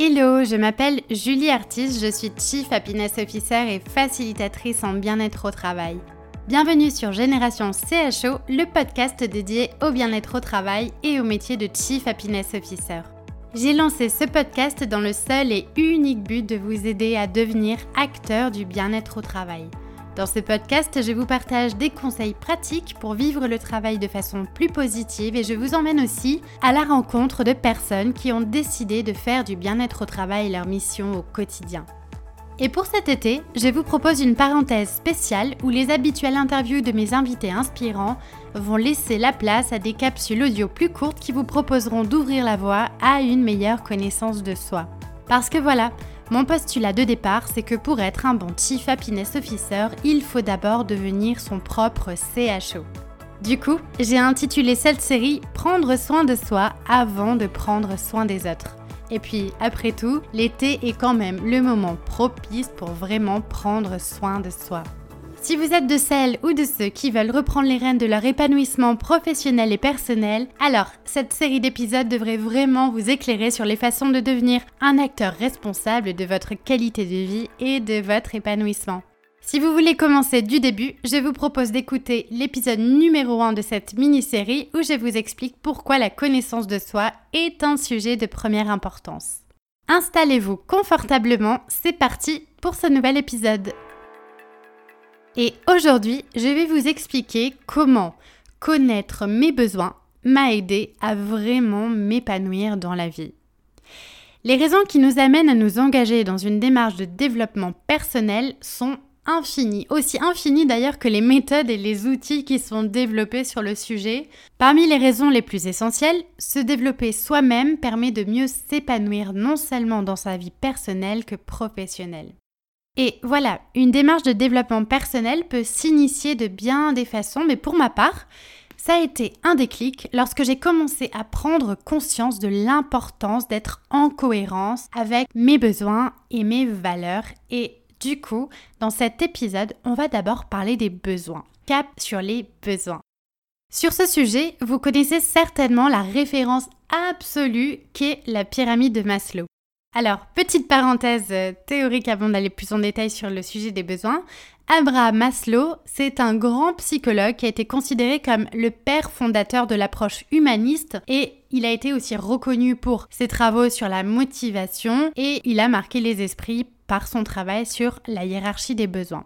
Hello, je m'appelle Julie Artis, je suis Chief Happiness Officer et facilitatrice en bien-être au travail. Bienvenue sur Génération CHO, le podcast dédié au bien-être au travail et au métier de Chief Happiness Officer. J'ai lancé ce podcast dans le seul et unique but de vous aider à devenir acteur du bien-être au travail. Dans ce podcast, je vous partage des conseils pratiques pour vivre le travail de façon plus positive et je vous emmène aussi à la rencontre de personnes qui ont décidé de faire du bien-être au travail leur mission au quotidien. Et pour cet été, je vous propose une parenthèse spéciale où les habituelles interviews de mes invités inspirants vont laisser la place à des capsules audio plus courtes qui vous proposeront d'ouvrir la voie à une meilleure connaissance de soi. Parce que voilà, mon postulat de départ, c'est que pour être un bon Chief Happiness Officer, il faut d'abord devenir son propre CHO. Du coup, j'ai intitulé cette série Prendre soin de soi avant de prendre soin des autres. Et puis, après tout, l'été est quand même le moment propice pour vraiment prendre soin de soi. Si vous êtes de celles ou de ceux qui veulent reprendre les rênes de leur épanouissement professionnel et personnel, alors cette série d'épisodes devrait vraiment vous éclairer sur les façons de devenir un acteur responsable de votre qualité de vie et de votre épanouissement. Si vous voulez commencer du début, je vous propose d'écouter l'épisode numéro 1 de cette mini-série où je vous explique pourquoi la connaissance de soi est un sujet de première importance. Installez-vous confortablement, c'est parti pour ce nouvel épisode. Et aujourd'hui, je vais vous expliquer comment connaître mes besoins m'a aidé à vraiment m'épanouir dans la vie. Les raisons qui nous amènent à nous engager dans une démarche de développement personnel sont infinies, aussi infinies d'ailleurs que les méthodes et les outils qui sont développés sur le sujet. Parmi les raisons les plus essentielles, se développer soi-même permet de mieux s'épanouir non seulement dans sa vie personnelle que professionnelle. Et voilà, une démarche de développement personnel peut s'initier de bien des façons, mais pour ma part, ça a été un déclic lorsque j'ai commencé à prendre conscience de l'importance d'être en cohérence avec mes besoins et mes valeurs. Et du coup, dans cet épisode, on va d'abord parler des besoins. Cap sur les besoins. Sur ce sujet, vous connaissez certainement la référence absolue qu'est la pyramide de Maslow. Alors, petite parenthèse euh, théorique avant d'aller plus en détail sur le sujet des besoins. Abraham Maslow, c'est un grand psychologue qui a été considéré comme le père fondateur de l'approche humaniste et il a été aussi reconnu pour ses travaux sur la motivation et il a marqué les esprits par son travail sur la hiérarchie des besoins.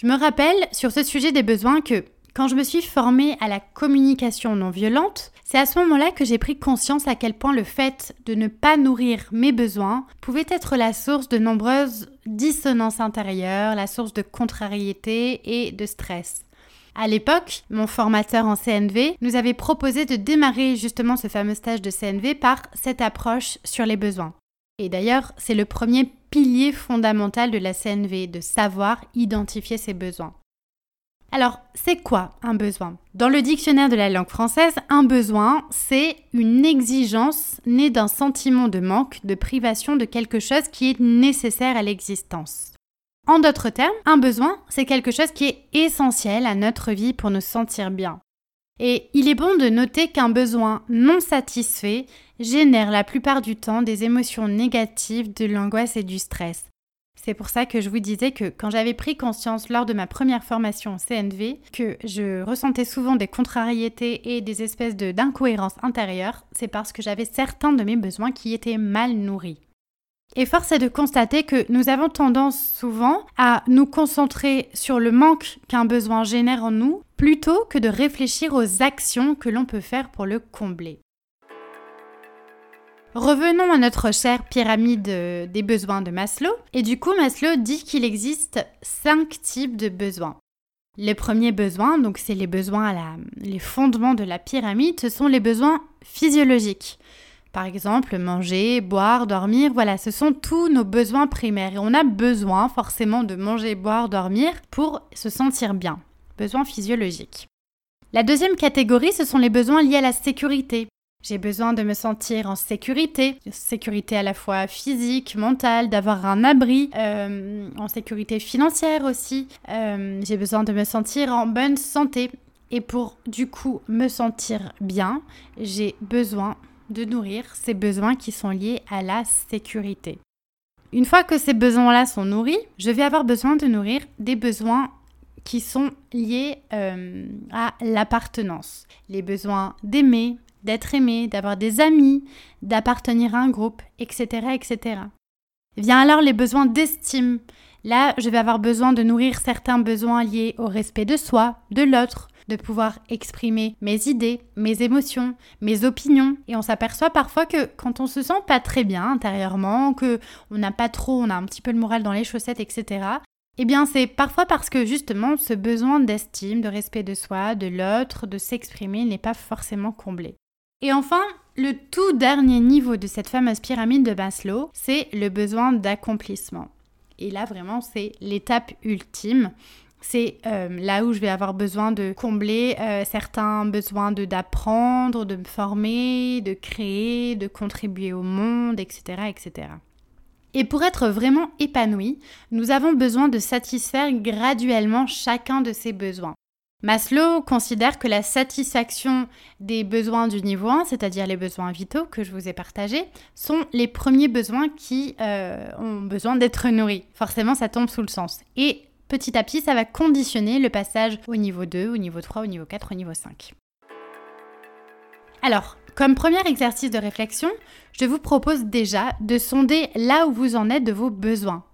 Je me rappelle sur ce sujet des besoins que quand je me suis formée à la communication non violente, c'est à ce moment-là que j'ai pris conscience à quel point le fait de ne pas nourrir mes besoins pouvait être la source de nombreuses dissonances intérieures, la source de contrariété et de stress. À l'époque, mon formateur en CNV nous avait proposé de démarrer justement ce fameux stage de CNV par cette approche sur les besoins. Et d'ailleurs, c'est le premier pilier fondamental de la CNV, de savoir identifier ses besoins. Alors, c'est quoi un besoin? Dans le dictionnaire de la langue française, un besoin, c'est une exigence née d'un sentiment de manque, de privation de quelque chose qui est nécessaire à l'existence. En d'autres termes, un besoin, c'est quelque chose qui est essentiel à notre vie pour nous sentir bien. Et il est bon de noter qu'un besoin non satisfait génère la plupart du temps des émotions négatives, de l'angoisse et du stress. C'est pour ça que je vous disais que quand j'avais pris conscience lors de ma première formation au CNV que je ressentais souvent des contrariétés et des espèces de d'incohérences intérieures, c'est parce que j'avais certains de mes besoins qui étaient mal nourris. Et force est de constater que nous avons tendance souvent à nous concentrer sur le manque qu'un besoin génère en nous plutôt que de réfléchir aux actions que l'on peut faire pour le combler. Revenons à notre chère pyramide des besoins de Maslow. Et du coup, Maslow dit qu'il existe cinq types de besoins. Les premiers besoins, donc c'est les besoins, à les fondements de la pyramide, ce sont les besoins physiologiques. Par exemple, manger, boire, dormir, voilà, ce sont tous nos besoins primaires. Et on a besoin forcément de manger, boire, dormir pour se sentir bien. Besoins physiologiques. La deuxième catégorie, ce sont les besoins liés à la sécurité. J'ai besoin de me sentir en sécurité, sécurité à la fois physique, mentale, d'avoir un abri, euh, en sécurité financière aussi. Euh, j'ai besoin de me sentir en bonne santé. Et pour du coup me sentir bien, j'ai besoin de nourrir ces besoins qui sont liés à la sécurité. Une fois que ces besoins-là sont nourris, je vais avoir besoin de nourrir des besoins qui sont liés euh, à l'appartenance. Les besoins d'aimer, d'être aimé, d'avoir des amis, d'appartenir à un groupe, etc., etc. Vient alors les besoins d'estime. Là, je vais avoir besoin de nourrir certains besoins liés au respect de soi, de l'autre, de pouvoir exprimer mes idées, mes émotions, mes opinions. Et on s'aperçoit parfois que quand on se sent pas très bien intérieurement, que on n'a pas trop, on a un petit peu le moral dans les chaussettes, etc. Eh bien, c'est parfois parce que justement ce besoin d'estime, de respect de soi, de l'autre, de s'exprimer n'est pas forcément comblé. Et enfin, le tout dernier niveau de cette fameuse pyramide de Maslow, c'est le besoin d'accomplissement. Et là, vraiment, c'est l'étape ultime. C'est euh, là où je vais avoir besoin de combler euh, certains besoins de d'apprendre, de me former, de créer, de contribuer au monde, etc., etc. Et pour être vraiment épanoui, nous avons besoin de satisfaire graduellement chacun de ces besoins. Maslow considère que la satisfaction des besoins du niveau 1, c'est-à-dire les besoins vitaux que je vous ai partagés, sont les premiers besoins qui euh, ont besoin d'être nourris. Forcément, ça tombe sous le sens. Et petit à petit, ça va conditionner le passage au niveau 2, au niveau 3, au niveau 4, au niveau 5. Alors, comme premier exercice de réflexion, je vous propose déjà de sonder là où vous en êtes de vos besoins.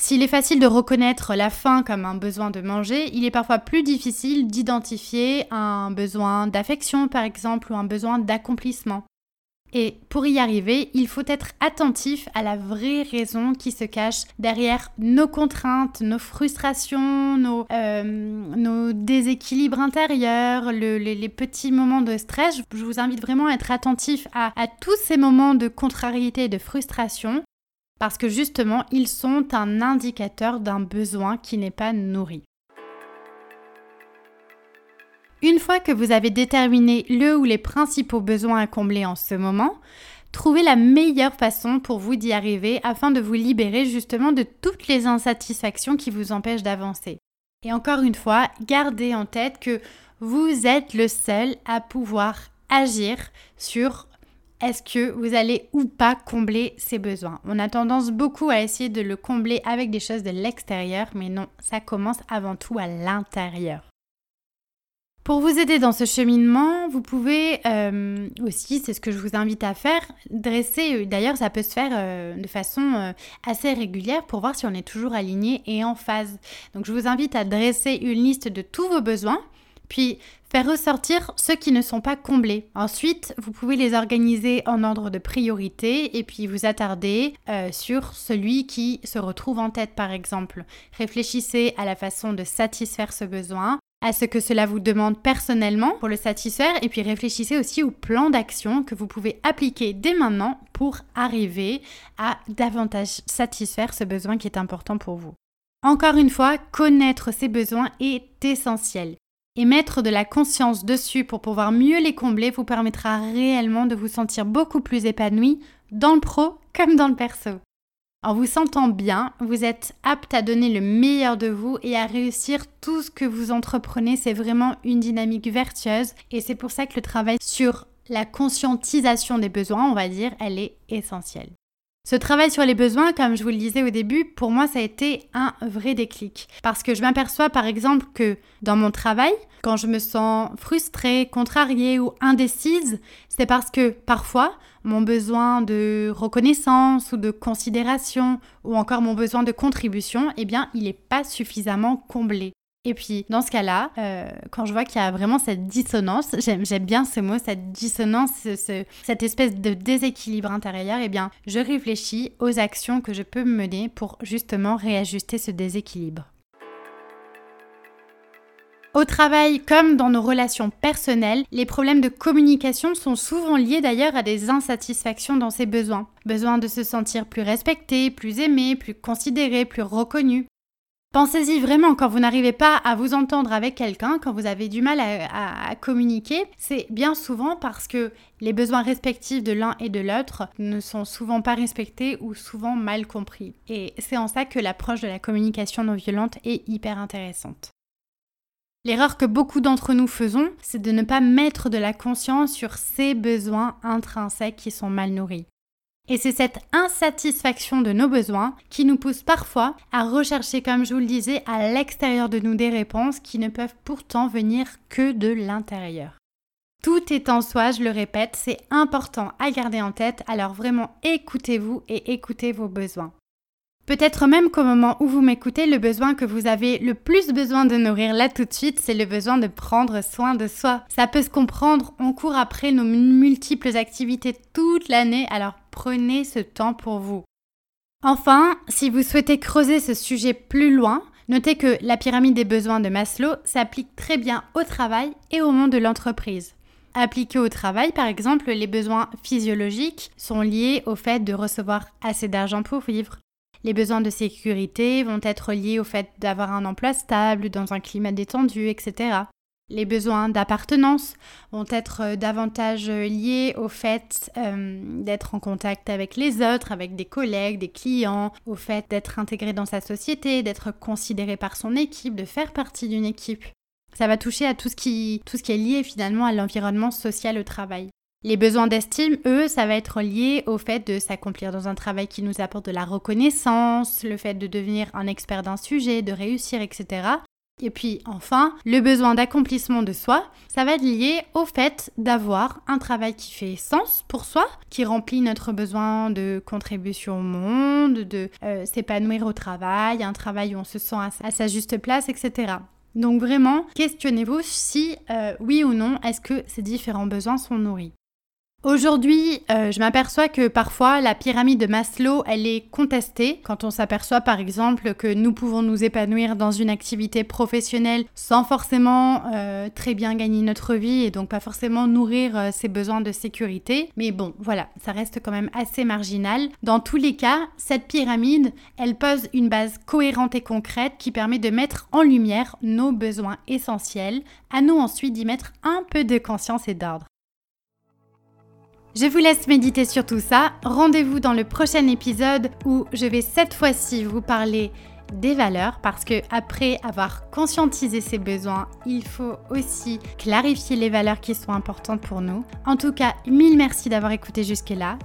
S'il est facile de reconnaître la faim comme un besoin de manger, il est parfois plus difficile d'identifier un besoin d'affection par exemple ou un besoin d'accomplissement. Et pour y arriver, il faut être attentif à la vraie raison qui se cache derrière nos contraintes, nos frustrations, nos, euh, déséquilibres intérieurs, les, petits moments de stress. Je vous invite vraiment à être attentif à tous ces moments de contrariété et de frustration parce que justement, ils sont un indicateur d'un besoin qui n'est pas nourri. Une fois que vous avez déterminé le ou les principaux besoins à combler en ce moment, trouvez la meilleure façon pour vous d'y arriver afin de vous libérer justement de toutes les insatisfactions qui vous empêchent d'avancer. Et encore une fois, gardez en tête que vous êtes le seul à pouvoir agir sur est-ce que vous allez ou pas combler ces besoins? On a tendance beaucoup à essayer de le combler avec des choses de l'extérieur, mais non, ça commence avant tout à l'intérieur. Pour vous aider dans ce cheminement, vous pouvez euh, aussi, c'est ce que je vous invite à faire, dresser, euh, d'ailleurs ça peut se faire euh, de façon assez régulière pour voir si on est toujours aligné et en phase. Donc je vous invite à dresser une liste de tous vos besoins puis faire ressortir ceux qui ne sont pas comblés. Ensuite, vous pouvez les organiser en ordre de priorité et puis vous attarder euh, sur celui qui se retrouve en tête par exemple. Réfléchissez à la façon de satisfaire ce besoin, à ce que cela vous demande personnellement pour le satisfaire et puis réfléchissez aussi au plan d'action que vous pouvez appliquer dès maintenant pour arriver à davantage satisfaire ce besoin qui est important pour vous. Encore une fois, connaître ces besoins est essentiel et mettre de la conscience dessus pour pouvoir mieux les combler vous permettra réellement de vous sentir beaucoup plus épanoui dans le pro comme dans le perso. En vous sentant bien, vous êtes apte à donner le meilleur de vous et à réussir tout ce que vous entreprenez. C'est vraiment une dynamique vertueuse et c'est pour ça que le travail sur la conscientisation des besoins, on va dire, elle est essentielle. Ce travail sur les besoins, comme je vous le disais au début, pour moi, ça a été un vrai déclic. Parce que je m'aperçois par exemple que dans mon travail, quand je me sens frustrée, contrariée ou indécise, c'est parce que parfois, mon besoin de reconnaissance ou de considération ou encore mon besoin de contribution, eh bien, il n'est pas suffisamment comblé. Et puis, dans ce cas-là, euh, quand je vois qu'il y a vraiment cette dissonance, j'aime bien ce mot, cette dissonance, cette espèce de déséquilibre intérieur, eh bien, je réfléchis aux actions que je peux mener pour justement réajuster ce déséquilibre. Au travail comme dans nos relations personnelles, les problèmes de communication sont souvent liés d'ailleurs à des insatisfactions dans ses besoins. Besoin de se sentir plus respecté, plus aimé, plus considéré, plus reconnu. Pensez-y vraiment quand vous n'arrivez pas à vous entendre avec quelqu'un, quand vous avez du mal à, communiquer, c'est bien souvent parce que les besoins respectifs de l'un et de l'autre ne sont souvent pas respectés ou souvent mal compris. Et c'est en ça que l'approche de la communication non violente est hyper intéressante. L'erreur que beaucoup d'entre nous faisons, c'est de ne pas mettre de la conscience sur ces besoins intrinsèques qui sont mal nourris. Et c'est cette insatisfaction de nos besoins qui nous pousse parfois à rechercher, comme je vous le disais, à l'extérieur de nous des réponses qui ne peuvent pourtant venir que de l'intérieur. Tout est en soi, je le répète, c'est important à garder en tête, alors vraiment écoutez-vous et écoutez vos besoins. Peut-être même qu'au moment où vous m'écoutez, le besoin que vous avez le plus besoin de nourrir là tout de suite, c'est le besoin de prendre soin de soi. Ça peut se comprendre, on court après nos multiples activités toute l'année, alors prenez ce temps pour vous. Enfin, si vous souhaitez creuser ce sujet plus loin, notez que la pyramide des besoins de Maslow s'applique très bien au travail et au monde de l'entreprise. Appliqué au travail, par exemple, les besoins physiologiques sont liés au fait de recevoir assez d'argent pour vivre. Les besoins de sécurité vont être liés au fait d'avoir un emploi stable, dans un climat détendu, etc. Les besoins d'appartenance vont être euh, davantage liés au fait euh, d'être en contact avec les autres, avec des collègues, des clients, au fait d'être intégré dans sa société, d'être considéré par son équipe, de faire partie d'une équipe. Ça va toucher à tout ce qui, tout ce qui est lié finalement à l'environnement social au travail. Les besoins d'estime, eux, ça va être lié au fait de s'accomplir dans un travail qui nous apporte de la reconnaissance, le fait de devenir un expert d'un sujet, de réussir, etc. Et puis enfin, le besoin d'accomplissement de soi, ça va être lié au fait d'avoir un travail qui fait sens pour soi, qui remplit notre besoin de contribution au monde, de euh, s'épanouir au travail, un travail où on se sent à sa juste place, etc. Donc vraiment, questionnez-vous si euh, oui ou non est-ce que ces différents besoins sont nourris? Aujourd'hui, euh, je m'aperçois que parfois la pyramide de Maslow, elle est contestée quand on s'aperçoit par exemple que nous pouvons nous épanouir dans une activité professionnelle sans forcément euh, très bien gagner notre vie et donc pas forcément nourrir euh, ses besoins de sécurité. Mais bon, voilà, ça reste quand même assez marginal. Dans tous les cas, cette pyramide, elle pose une base cohérente et concrète qui permet de mettre en lumière nos besoins essentiels, à nous ensuite d'y mettre un peu de conscience et d'ordre. Je vous laisse méditer sur tout ça. Rendez-vous dans le prochain épisode où je vais cette fois-ci vous parler des valeurs parce que après avoir conscientisé ses besoins, il faut aussi clarifier les valeurs qui sont importantes pour nous. En tout cas, mille merci d'avoir écouté jusque-là.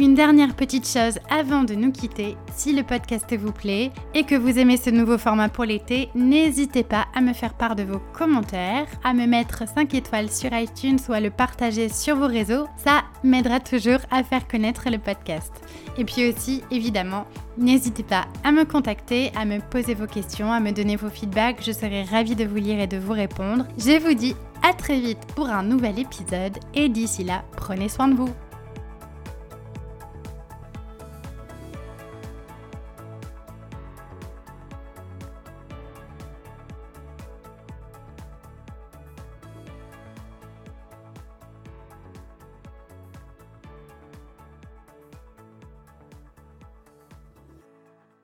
Une dernière petite chose avant de nous quitter, si le podcast vous plaît et que vous aimez ce nouveau format pour l'été, n'hésitez pas à me faire part de vos commentaires, à me mettre 5 étoiles sur iTunes ou à le partager sur vos réseaux. Ça m'aidera toujours à faire connaître le podcast. Et puis aussi, évidemment, n'hésitez pas à me contacter, à me poser vos questions, à me donner vos feedbacks. Je serai ravie de vous lire et de vous répondre. Je vous dis à très vite pour un nouvel épisode et d'ici là, prenez soin de vous.